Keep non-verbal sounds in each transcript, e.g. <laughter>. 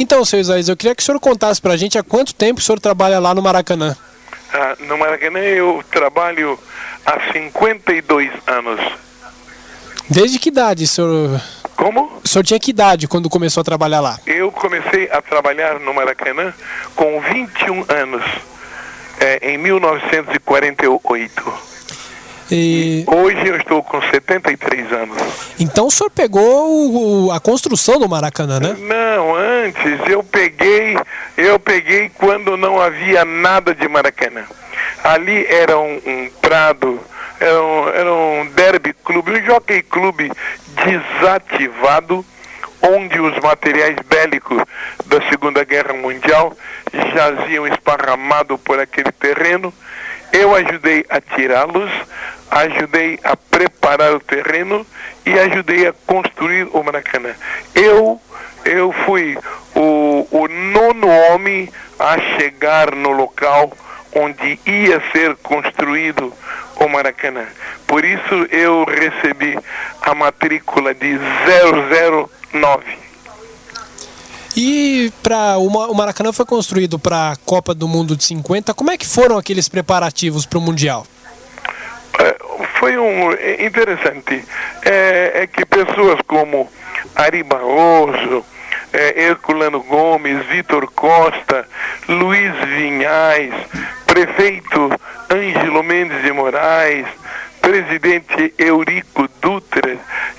Então, seu Isaías, eu queria que o senhor contasse pra gente há quanto tempo o senhor trabalha lá no Maracanã. Ah, no Maracanã eu trabalho há 52 anos. Desde que idade senhor... Como? O senhor tinha que idade quando começou a trabalhar lá? Eu comecei a trabalhar no Maracanã com 21 anos, é, em 1948. E... Hoje eu estou com 73 anos. Então o senhor pegou o- a construção do Maracanã, né? Não, antes eu peguei, eu peguei quando não havia nada de Maracanã. Ali era um, um prado, era um, era um derby clube, um jockey clube desativado, onde os materiais bélicos da Segunda Guerra Mundial jaziam esparramados por aquele terreno. Eu ajudei a tirá-los, ajudei a preparar o terreno e ajudei a construir o Maracanã. Eu, eu fui o, o nono homem a chegar no local onde ia ser construído o Maracanã. Por isso eu recebi a matrícula de 009. E para o Ma- o Maracanã foi construído para a Copa do Mundo de 50. Como é que foram aqueles preparativos para o Mundial? É, foi um é, interessante é, é que pessoas como Ari Barroso, é, Herculano Gomes, Vitor Costa, Luiz Vinhais, prefeito Ângelo Mendes de Moraes, presidente Eurico Dutra,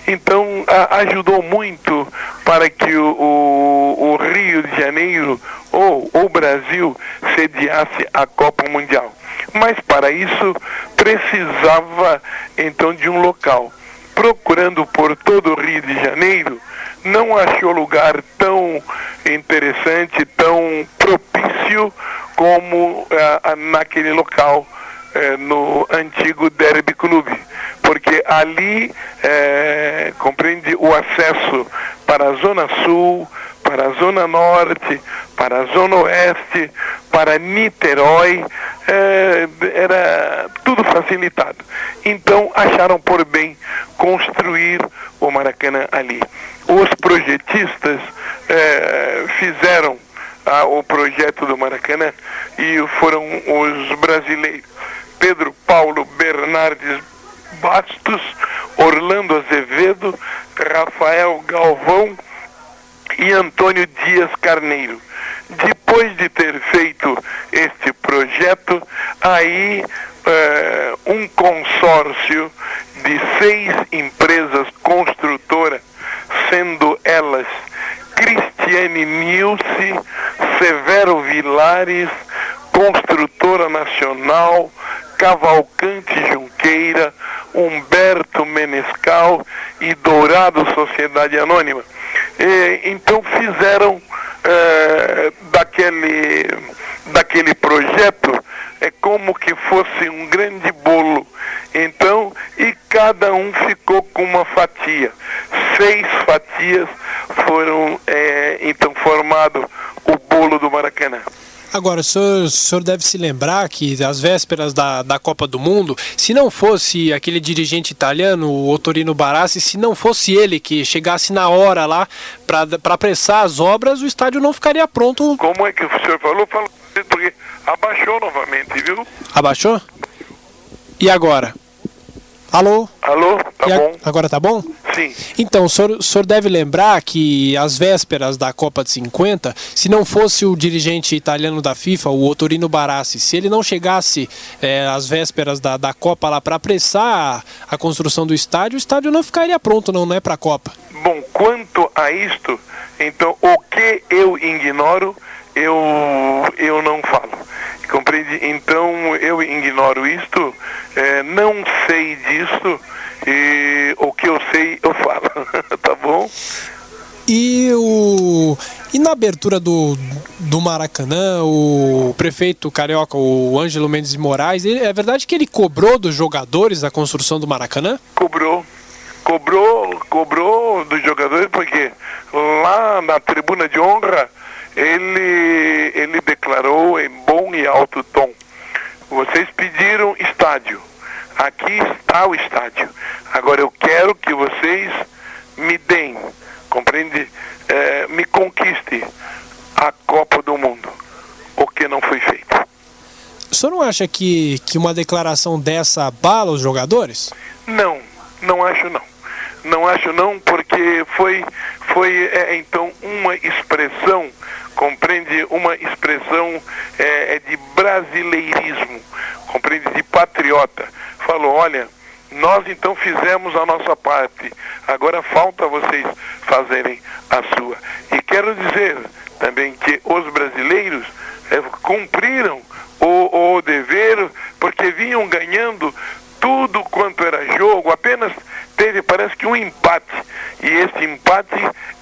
então a- ajudou muito para que o, o- o Rio de Janeiro ou o Brasil sediasse a Copa Mundial. Mas para isso precisava então de um local. Procurando por todo o Rio de Janeiro, não achou lugar tão interessante, tão propício como ah, naquele local eh, no antigo Derby Clube, porque ali eh, compreende o acesso para a Zona Sul, para a Zona Norte, para a Zona Oeste, para Niterói, eh, era tudo facilitado. Então acharam por bem construir o Maracanã ali. Os projetistas eh, fizeram o projeto do Maracanã e foram os brasileiros Pedro Paulo Bernardes Bastos, Orlando Azevedo, Rafael Galvão e Antônio Dias Carneiro. Depois de ter feito este projeto, aí eh, um consórcio de seis empresas construtoras, sendo elas Cristiane Nilce, Severo Vilares, Construtora Nacional, Cavalcante Junqueira, Humberto Menescal e Dourado Sociedade Anônima. E, então fizeram eh, daquele, daquele projeto é como que fosse um grande bolo. Então, e cada um ficou com uma fatia. Seis fatias foram eh, então formado o bolo do Maracanã. Agora, o senhor, o senhor deve se lembrar que às vésperas da, da Copa do Mundo, se não fosse aquele dirigente italiano, o Otorino Barassi, se não fosse ele que chegasse na hora lá para apressar as obras, o estádio não ficaria pronto. Como é que o senhor falou? Falou porque abaixou novamente, viu? Abaixou? E agora? Alô? Alô? Tá E bom? Agora tá bom? Sim. Então, o senhor, o senhor deve lembrar que às vésperas da Copa de 50, se não fosse o dirigente italiano da FIFA, o Otorino Barassi, se ele não chegasse eh, às vésperas da, da Copa lá para apressar a, a construção do estádio, o estádio não ficaria pronto, não, não é para a Copa. Bom, quanto a isto, então o que eu ignoro, eu, eu não falo. Compreende? Então eu ignoro isto, eh, não sei disso, e o que eu sei eu falo, <laughs> tá bom? E, o, e na abertura do, do Maracanã, o prefeito carioca, o Ângelo Mendes de Moraes, ele- é verdade que ele cobrou dos jogadores a construção do Maracanã? Cobrou, cobrou, cobrou dos jogadores, porque lá na tribuna de honra ele, ele declarou em bom e alto tom. Vocês pediram estádio. Aqui está o estádio. Agora eu quero que vocês me deem, compreende? Eh, me conquiste a Copa do Mundo, o que não foi feito. O senhor não acha que, que uma declaração dessa abala os jogadores? Não, não acho não. Não acho não, porque foi, foi é, então uma expressão, compreende, uma expressão é, é de brasileirismo, compreende, de patriota. Falou, olha, nós então fizemos a nossa parte, agora falta vocês fazerem a sua. E quero dizer também que os brasileiros é, cumpriram o, o dever, porque vinham ganhando tudo quanto era jogo, apenas teve, parece que um empate. E esse empate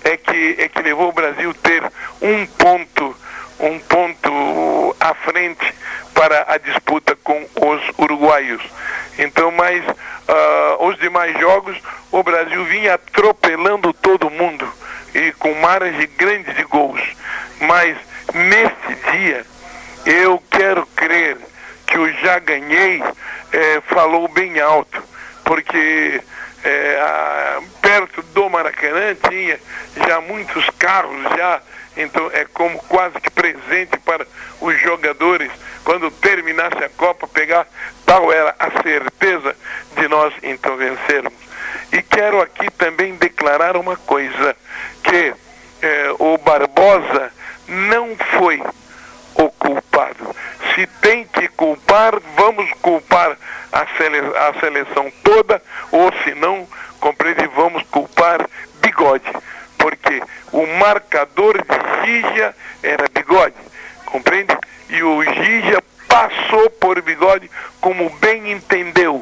é que, é que levou o Brasil ter um ponto, um ponto à frente para a disputa com os uruguaios. Então, mas uh, os demais jogos, o Brasil vinha atropelando todo mundo e com margem grande de gols. Mas neste dia, eu quero crer que o já ganhei é, falou bem alto, porque é, a, perto do Maracanã tinha já muitos carros já, então é como quase que presente para os jogadores quando terminasse a Copa pegar, tal era a certeza de nós então vencermos. E quero aqui também declarar uma coisa, que é, o Barbosa não foi o culpado. Se tem que culpar, vamos culpar a, sele a seleção toda, ou se não, compreende, vamos culpar bigode. Porque o marcador de Gígia era bigode, compreende? E o Gígia passou por bigode como bem entendeu.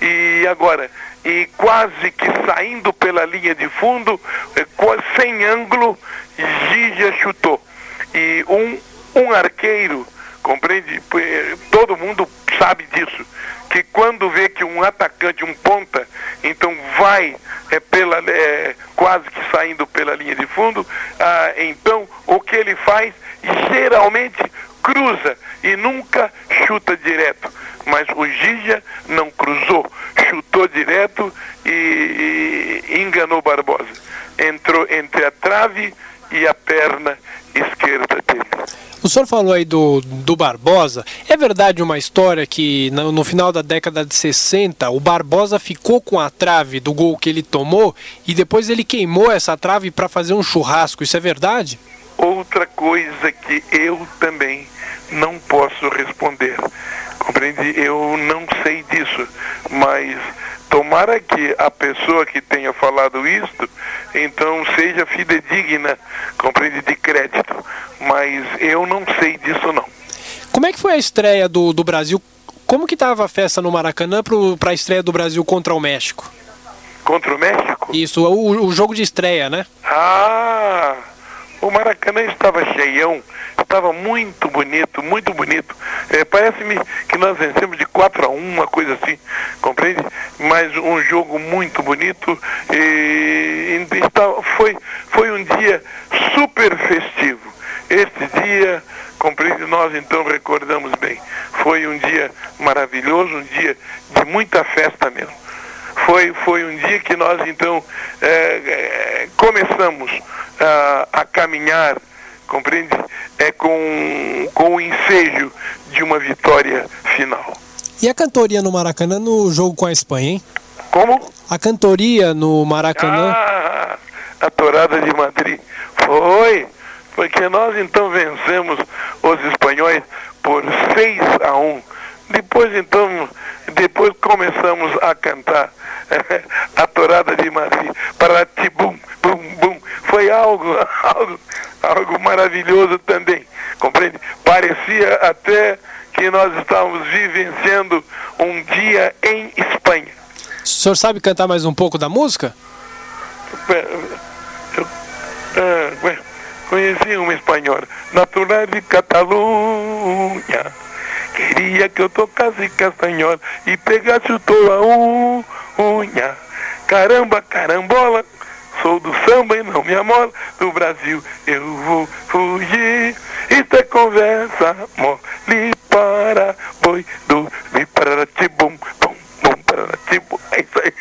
E agora, e quase que saindo pela linha de fundo, eh, sem ângulo, Gígia chutou. E um um arqueiro, compreende? Todo mundo sabe disso. Que quando vê que um atacante, um ponta, então vai é, pela, é, quase que saindo pela linha de fundo, ah, então o que ele faz geralmente cruza e nunca chuta direto. Mas o Gija não cruzou, chutou direto e, e enganou Barbosa. Entrou entre a trave e a perna esquerda dele. O senhor falou aí do, do Barbosa. É verdade uma história que no, no, final da década de 60 o Barbosa ficou com a trave do gol que ele tomou e depois ele queimou essa trave para fazer um churrasco. Isso é verdade? Outra coisa que eu também não posso responder. Compreende? Eu não sei disso, mas tomara que a pessoa que tenha falado isto, então seja fidedigna, compreende, de crédito mas eu não sei disso não. Como é que foi a estreia do, do Brasil? Como que estava a festa no Maracanã para a estreia do Brasil contra o México? Contra o México? Isso, o, o jogo de estreia, né? Ah, o Maracanã estava cheião, estava muito bonito, muito bonito. É, Parece-me que nós vencemos de 4 a 1, uma coisa assim, compreende? Mas um jogo muito bonito e, e está, foi, foi um dia super festivo. Este dia, compreende, nós então recordamos bem. Foi um dia maravilhoso, um dia de muita festa mesmo. Foi, foi um dia que nós então é, começamos a, a caminhar, compreende? É com, com o ensejo de uma vitória final. E a cantoria no Maracanã no jogo com a Espanha, hein? Como? A cantoria no Maracanã. Ah, a Torada de Madrid. Foi porque nós então vencemos os espanhóis por 6 a 1. Depois então, depois começamos a cantar <laughs> a torada de Madrid para tibum, bum, bum. Foi algo, <laughs> algo, algo maravilhoso também, compreende? Parecia até que nós estávamos vivenciando um dia em Espanha. O senhor sabe cantar mais um pouco da música? Eu, eu, conheci uma espanhola, natural de Catalunha. Queria que eu tocasse castanhola e pegasse o toa unha. Caramba, carambola, sou do samba e não me amola. Do Brasil eu vou fugir. Isto é conversa mole para boi do para tibum, bum, bum, para tibum. É isso aí.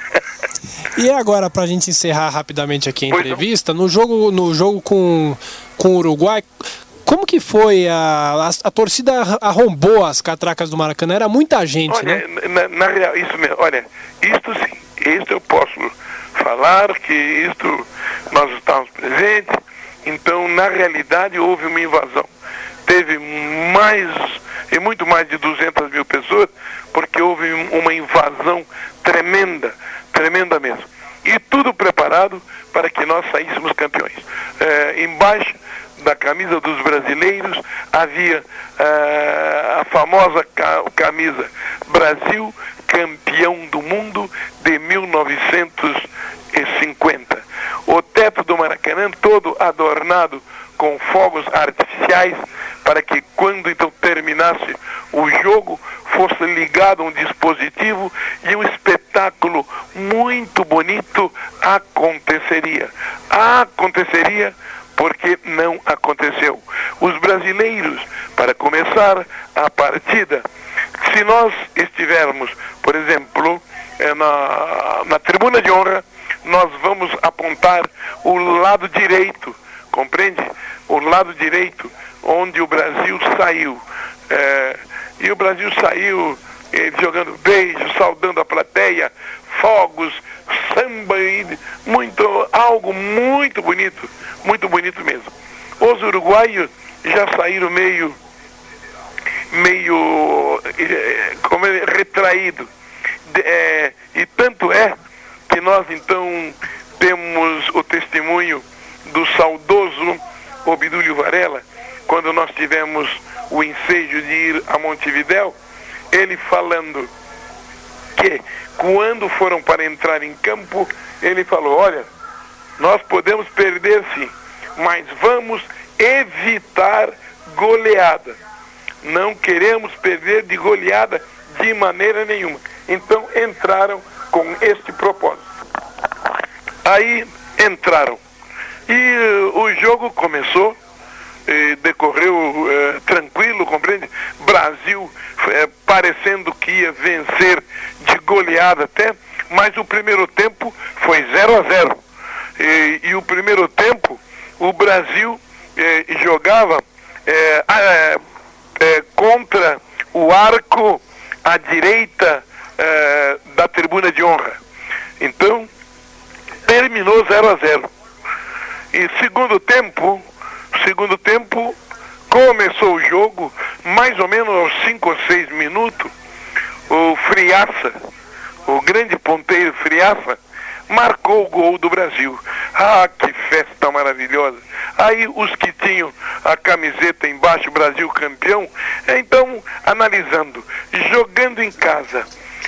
E agora, para a gente encerrar rapidamente aqui a entrevista, no jogo, no jogo com, com o Uruguai, Como que foi? A, a, a, torcida arrombou as catracas do Maracanã, era muita gente, olha, né? Na, na real, isso mesmo, olha, isto sim, isto eu posso falar que isto nós estávamos presentes, então na realidade houve uma invasão. Teve mais, e muito mais de 200 mil pessoas, porque houve uma invasão tremenda, tremenda mesmo. E tudo preparado para que nós saíssemos campeões. É, embaixo da camisa dos brasileiros havia é, a famosa camisa Brasil campeão do mundo de 1950. O teto do Maracanã todo adornado com fogos artificiais para que quando então terminasse o jogo fosse ligado um dispositivo e um espetáculo muito bonito aconteceria. Aconteceria porque não aconteceu. Os brasileiros, para começar a partida, se nós estivermos, por exemplo, eh, na, na tribuna de honra, nós vamos apontar o lado direito, compreende? O lado direito, onde o Brasil saiu. É, e o Brasil saiu eh, jogando beijos, saudando a plateia, fogos, samba muito, algo muito bonito, muito bonito mesmo. Os uruguaios já saíram meio, meio, eh, como é, retraído. De, é, e tanto é que nós então temos o testemunho do saudoso Obidúlio Varela, quando nós tivemos o ensejo de ir a Montevidéu, ele falando que quando foram para entrar em campo, ele falou: Olha, nós podemos perder sim, mas vamos evitar goleada. Não queremos perder de goleada de maneira nenhuma. Então entraram com este propósito. Aí entraram. E uh, o jogo começou decorreu é, tranquilo, compreende? Brasil parecendo que ia vencer de goleada até, mas o primeiro tempo foi 0 a 0 e, e, o primeiro tempo o Brasil é, jogava contra o arco à direita da tribuna de honra. Então, terminou 0 a 0 E segundo tempo, Segundo tempo, começou o jogo, mais ou menos aos 5 ou 6 minutos, o Friaça, o grande ponteiro Friaça, marcou o gol do Brasil. Ah, que festa maravilhosa. Aí os que tinham a camiseta embaixo, Brasil campeão, então, analisando, jogando em casa,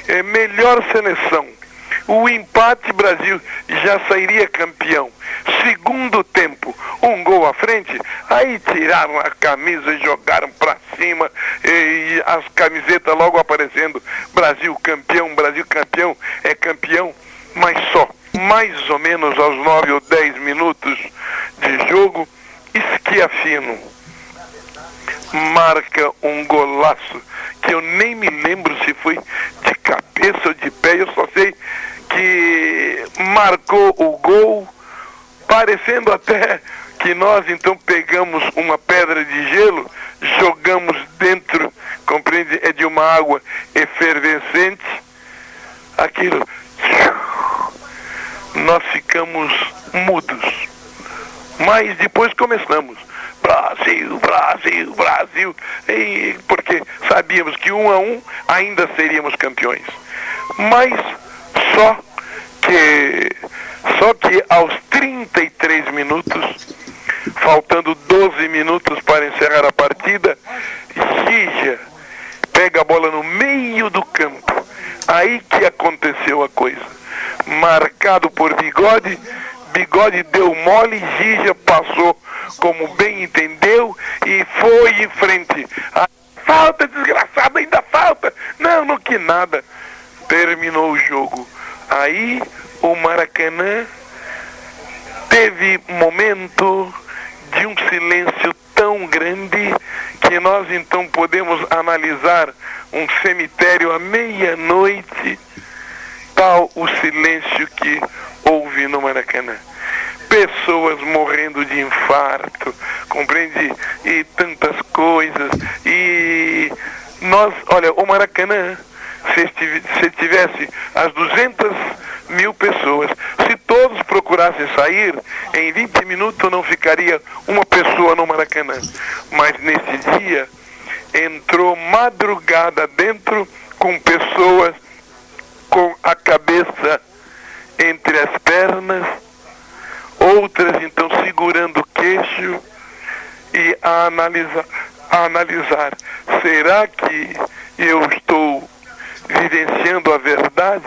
é, melhor seleção, o empate Brasil já sairia campeão. Segundo tempo, um gol à frente, aí tiraram a camisa e jogaram para cima e, as camisetas logo aparecendo. Brasil campeão, Brasil campeão, é campeão, mas só mais ou menos aos 9 ou 10 minutos de jogo, Esquiafino marca um golaço que eu nem me lembro se foi de cabeça ou de pé, eu só sei que marcou o gol, parecendo até que nós então pegamos uma pedra de gelo, jogamos dentro, compreende, é de uma água efervescente, aquilo, nós ficamos mudos. Mas depois começamos. Brasil, Brasil, Brasil, e porque sabíamos que um a um ainda seríamos campeões. Mas só que só que aos 33 minutos, faltando 12 minutos para encerrar a partida, Gija pega a bola no meio do campo. Aí que aconteceu a coisa. Marcado por Bigode, Bigode deu mole, Gija passou como bem entendeu e foi em frente. A falta, desgraçado, ainda falta. Não, não que nada. Terminou o jogo. Aí o Maracanã teve momento de um silêncio tão grande que nós então podemos analisar um cemitério à meia-noite, tal o silêncio que houve no Maracanã. pessoas morrendo de infarto, compreende? E tantas coisas. E nós, olha, o Maracanã, se tivesse as 200 mil pessoas, se todos procurassem sair, em 20 minutos não ficaria uma pessoa no Maracanã. Mas nesse dia entrou madrugada dentro com pessoas com a cabeça entre as pernas, outras então segurando o queixo e a analisar, a analisar será que eu estou vivenciando a verdade?